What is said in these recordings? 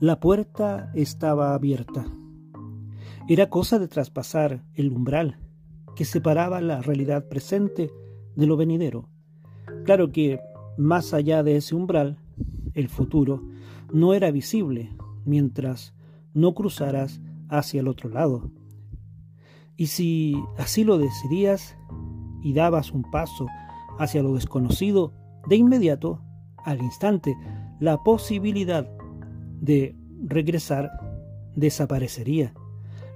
La puerta estaba abierta. Era cosa de traspasar el umbral que separaba la realidad presente de lo venidero. Claro que, más allá de ese umbral, el futuro no era visible mientras no cruzaras hacia el otro lado. Y si así lo decidías y dabas un paso hacia lo desconocido, de inmediato, al instante, la posibilidad de regresar desaparecería.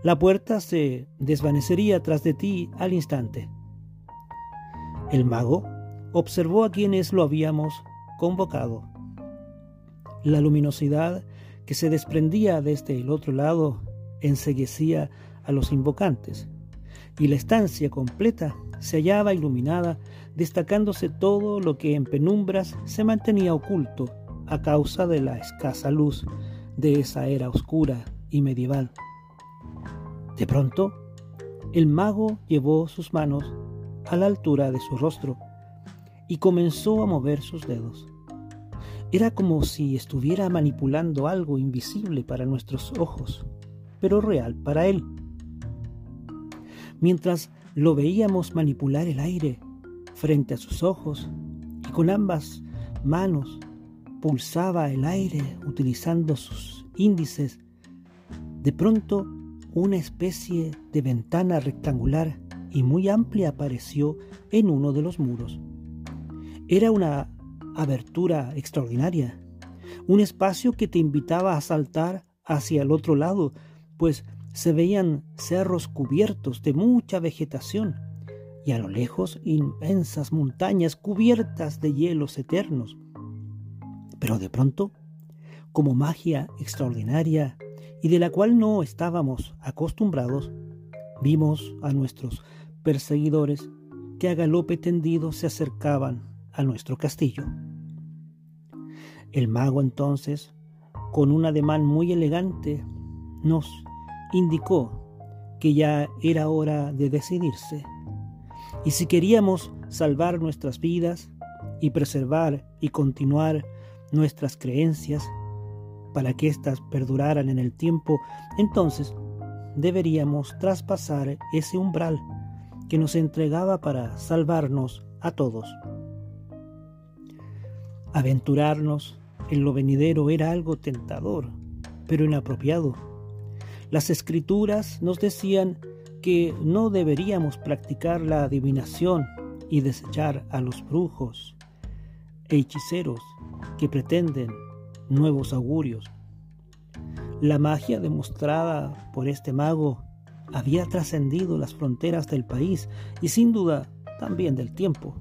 La puerta se desvanecería tras de ti al instante. El mago observó a quienes lo habíamos convocado. La luminosidad que se desprendía desde el otro lado enseguecía a los invocantes, y la estancia completa se hallaba iluminada, destacándose todo lo que en penumbras se mantenía oculto a causa de la escasa luz de esa era oscura y medieval. De pronto, el mago llevó sus manos a la altura de su rostro y comenzó a mover sus dedos. Era como si estuviera manipulando algo invisible para nuestros ojos, pero real para él. Mientras lo veíamos manipular el aire frente a sus ojos y con ambas manos pulsaba el aire utilizando sus índices, de pronto una especie de ventana rectangular y muy amplia apareció en uno de los muros. Era una abertura extraordinaria, un espacio que te invitaba a saltar hacia el otro lado, pues se veían cerros cubiertos de mucha vegetación y a lo lejos inmensas montañas cubiertas de hielos eternos. Pero de pronto, como magia extraordinaria y de la cual no estábamos acostumbrados, vimos a nuestros perseguidores que a galope tendido se acercaban a nuestro castillo. El mago entonces, con un ademán muy elegante, nos indicó que ya era hora de decidirse. Y si queríamos salvar nuestras vidas y preservar y continuar nuestras creencias, para que éstas perduraran en el tiempo, entonces deberíamos traspasar ese umbral que nos entregaba para salvarnos a todos. Aventurarnos en lo venidero era algo tentador, pero inapropiado. Las escrituras nos decían que no deberíamos practicar la adivinación y desechar a los brujos e hechiceros pretenden nuevos augurios. La magia demostrada por este mago había trascendido las fronteras del país y sin duda también del tiempo.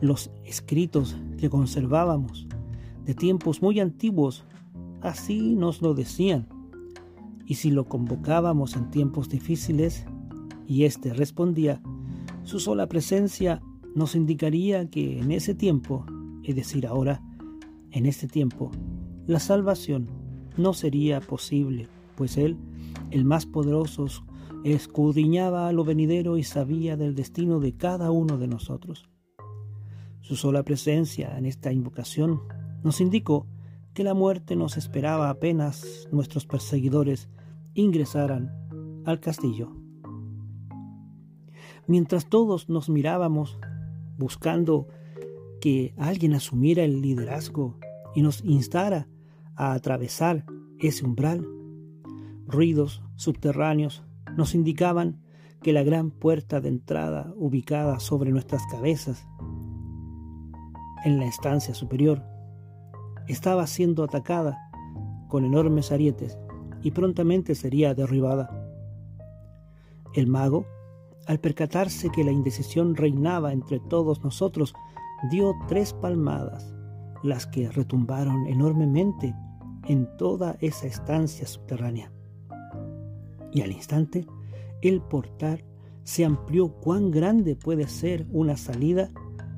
Los escritos que conservábamos de tiempos muy antiguos así nos lo decían. Y si lo convocábamos en tiempos difíciles y éste respondía, su sola presencia nos indicaría que en ese tiempo, es decir, ahora, en este tiempo, la salvación no sería posible, pues Él, el más poderoso, escudriñaba a lo venidero y sabía del destino de cada uno de nosotros. Su sola presencia en esta invocación nos indicó que la muerte nos esperaba apenas nuestros perseguidores ingresaran al castillo. Mientras todos nos mirábamos buscando que alguien asumiera el liderazgo y nos instara a atravesar ese umbral. Ruidos subterráneos nos indicaban que la gran puerta de entrada ubicada sobre nuestras cabezas, en la estancia superior, estaba siendo atacada con enormes arietes y prontamente sería derribada. El mago al percatarse que la indecisión reinaba entre todos nosotros, dio tres palmadas, las que retumbaron enormemente en toda esa estancia subterránea. Y al instante, el portal se amplió cuán grande puede ser una salida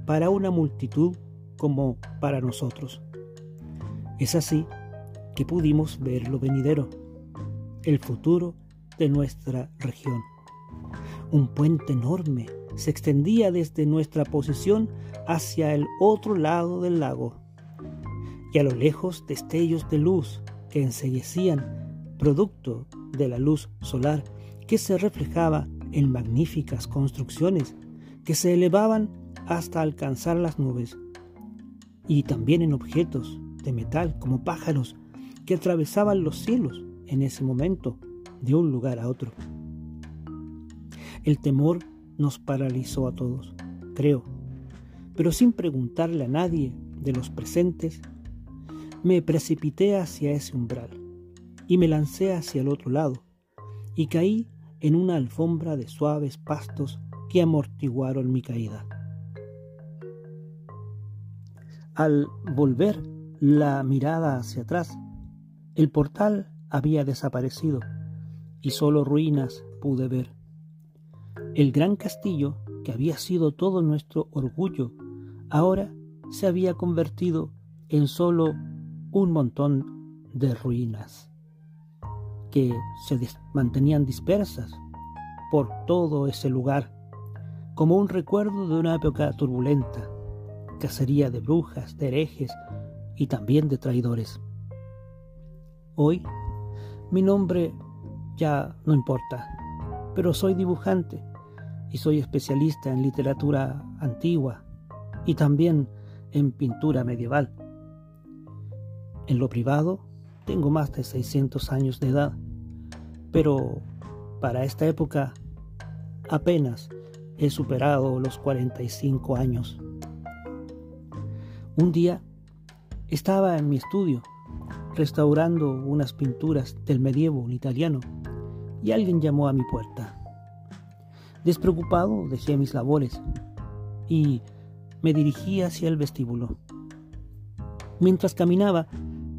para una multitud como para nosotros. Es así que pudimos ver lo venidero, el futuro de nuestra región. Un puente enorme se extendía desde nuestra posición hacia el otro lado del lago. y a lo lejos destellos de luz que enseguecían, producto de la luz solar que se reflejaba en magníficas construcciones que se elevaban hasta alcanzar las nubes, y también en objetos de metal como pájaros que atravesaban los cielos en ese momento de un lugar a otro. El temor nos paralizó a todos, creo, pero sin preguntarle a nadie de los presentes, me precipité hacia ese umbral y me lancé hacia el otro lado y caí en una alfombra de suaves pastos que amortiguaron mi caída. Al volver la mirada hacia atrás, el portal había desaparecido y solo ruinas pude ver. El gran castillo, que había sido todo nuestro orgullo, ahora se había convertido en solo un montón de ruinas que se mantenían dispersas por todo ese lugar, como un recuerdo de una época turbulenta, cacería de brujas, de herejes y también de traidores. Hoy mi nombre ya no importa, pero soy dibujante y soy especialista en literatura antigua y también en pintura medieval. En lo privado tengo más de 600 años de edad, pero para esta época apenas he superado los 45 años. Un día estaba en mi estudio restaurando unas pinturas del medievo italiano y alguien llamó a mi puerta. Despreocupado dejé mis labores y me dirigí hacia el vestíbulo. Mientras caminaba,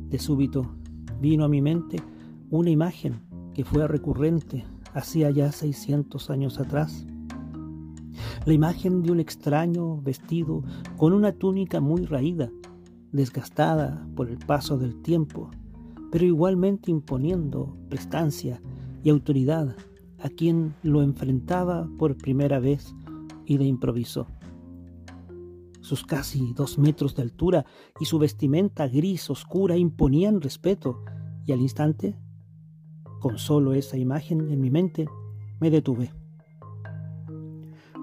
de súbito vino a mi mente una imagen que fue recurrente hacía ya 600 años atrás. La imagen de un extraño vestido con una túnica muy raída desgastada por el paso del tiempo, pero igualmente imponiendo prestancia y autoridad a quien lo enfrentaba por primera vez y de improviso. Sus casi dos metros de altura y su vestimenta gris oscura imponían respeto, y al instante, con solo esa imagen en mi mente, me detuve.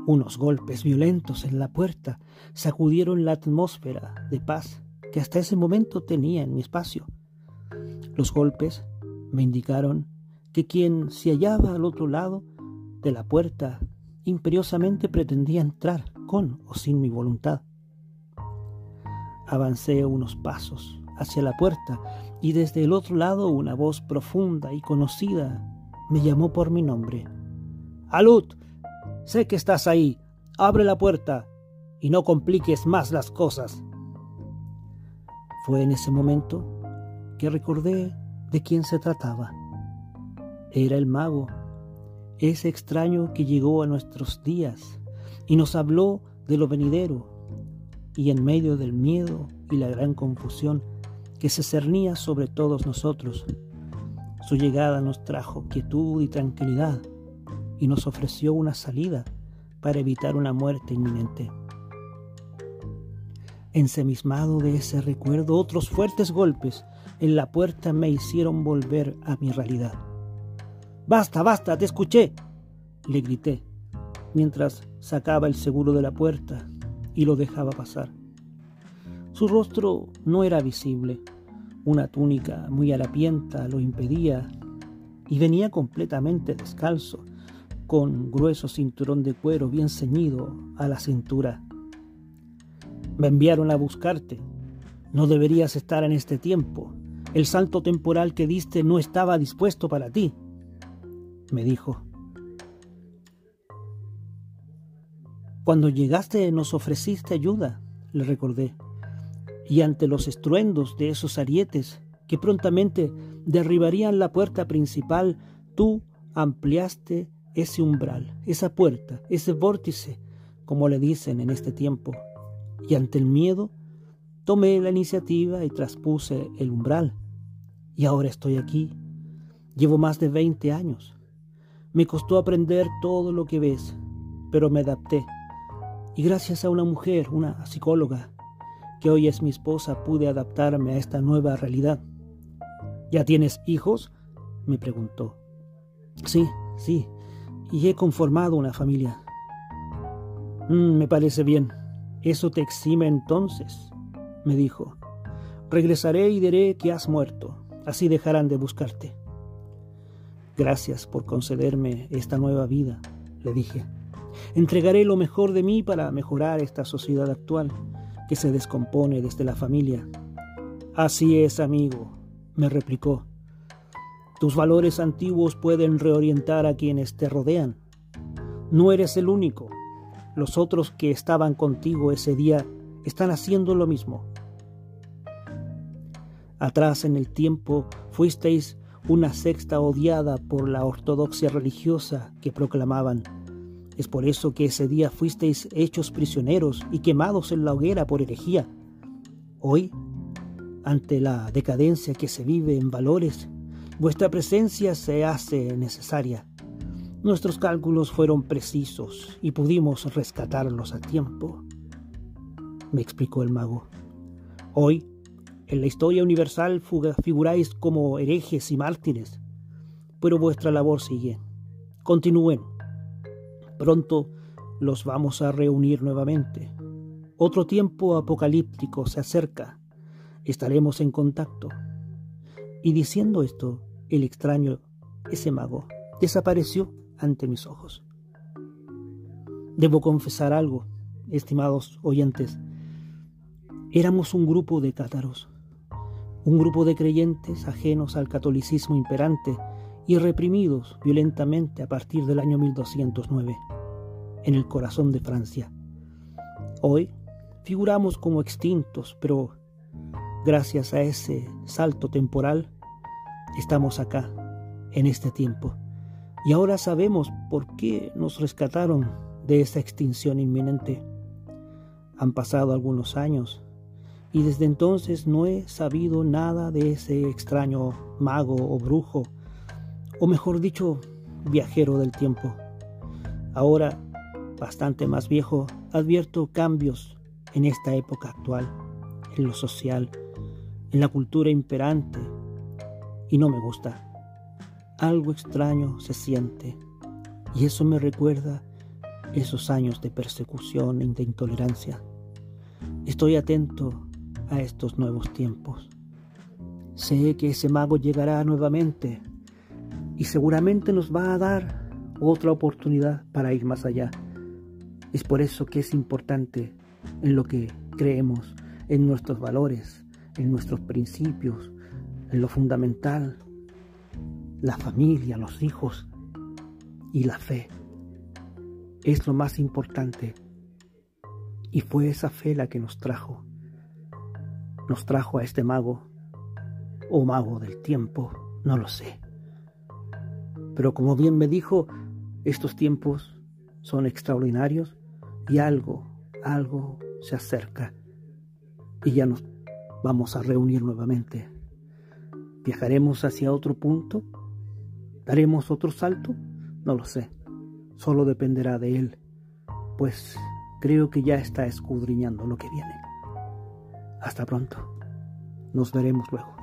Unos golpes violentos en la puerta sacudieron la atmósfera de paz que hasta ese momento tenía en mi espacio. Los golpes me indicaron que quien se hallaba al otro lado de la puerta imperiosamente pretendía entrar con o sin mi voluntad. Avancé unos pasos hacia la puerta y desde el otro lado una voz profunda y conocida me llamó por mi nombre. Alud, sé que estás ahí. Abre la puerta y no compliques más las cosas. Fue en ese momento que recordé de quién se trataba. Era el mago, ese extraño que llegó a nuestros días y nos habló de lo venidero, y en medio del miedo y la gran confusión que se cernía sobre todos nosotros, su llegada nos trajo quietud y tranquilidad y nos ofreció una salida para evitar una muerte inminente. Ensemismado de ese recuerdo, otros fuertes golpes en la puerta me hicieron volver a mi realidad. Basta, basta, te escuché, le grité, mientras sacaba el seguro de la puerta y lo dejaba pasar. Su rostro no era visible, una túnica muy harapienta lo impedía y venía completamente descalzo, con grueso cinturón de cuero bien ceñido a la cintura. Me enviaron a buscarte. No deberías estar en este tiempo. El salto temporal que diste no estaba dispuesto para ti, me dijo. Cuando llegaste nos ofreciste ayuda, le recordé, y ante los estruendos de esos arietes que prontamente derribarían la puerta principal, tú ampliaste ese umbral, esa puerta, ese vórtice, como le dicen en este tiempo, y ante el miedo tomé la iniciativa y traspuse el umbral. Y ahora estoy aquí. Llevo más de 20 años. Me costó aprender todo lo que ves, pero me adapté. Y gracias a una mujer, una psicóloga, que hoy es mi esposa pude adaptarme a esta nueva realidad. ¿Ya tienes hijos? me preguntó. Sí, sí, y he conformado una familia. Mm, me parece bien. Eso te exime entonces, me dijo. Regresaré y diré que has muerto. Así dejarán de buscarte. Gracias por concederme esta nueva vida, le dije. Entregaré lo mejor de mí para mejorar esta sociedad actual que se descompone desde la familia. Así es, amigo, me replicó. Tus valores antiguos pueden reorientar a quienes te rodean. No eres el único. Los otros que estaban contigo ese día están haciendo lo mismo. Atrás en el tiempo fuisteis una sexta odiada por la ortodoxia religiosa que proclamaban. Es por eso que ese día fuisteis hechos prisioneros y quemados en la hoguera por herejía. Hoy, ante la decadencia que se vive en valores, vuestra presencia se hace necesaria. Nuestros cálculos fueron precisos y pudimos rescatarlos a tiempo, me explicó el mago. Hoy, en la historia universal figuráis como herejes y mártires, pero vuestra labor sigue. Continúen. Pronto los vamos a reunir nuevamente. Otro tiempo apocalíptico se acerca. Estaremos en contacto. Y diciendo esto, el extraño, ese mago, desapareció ante mis ojos. Debo confesar algo, estimados oyentes. Éramos un grupo de cátaros, un grupo de creyentes ajenos al catolicismo imperante y reprimidos violentamente a partir del año 1209, en el corazón de Francia. Hoy figuramos como extintos, pero gracias a ese salto temporal, estamos acá, en este tiempo. Y ahora sabemos por qué nos rescataron de esa extinción inminente. Han pasado algunos años y desde entonces no he sabido nada de ese extraño mago o brujo, o mejor dicho, viajero del tiempo. Ahora, bastante más viejo, advierto cambios en esta época actual, en lo social, en la cultura imperante, y no me gusta. Algo extraño se siente y eso me recuerda esos años de persecución y de intolerancia. Estoy atento a estos nuevos tiempos. Sé que ese mago llegará nuevamente y seguramente nos va a dar otra oportunidad para ir más allá. Es por eso que es importante en lo que creemos, en nuestros valores, en nuestros principios, en lo fundamental, la familia, los hijos y la fe. Es lo más importante. Y fue esa fe la que nos trajo. Nos trajo a este mago, o mago del tiempo, no lo sé. Pero como bien me dijo, estos tiempos son extraordinarios y algo, algo se acerca. Y ya nos vamos a reunir nuevamente ¿Viajaremos hacia otro punto? ¿Daremos otro salto? No lo sé. Solo dependerá de él, pues creo que ya está escudriñando lo que viene. Hasta pronto. Nos veremos luego.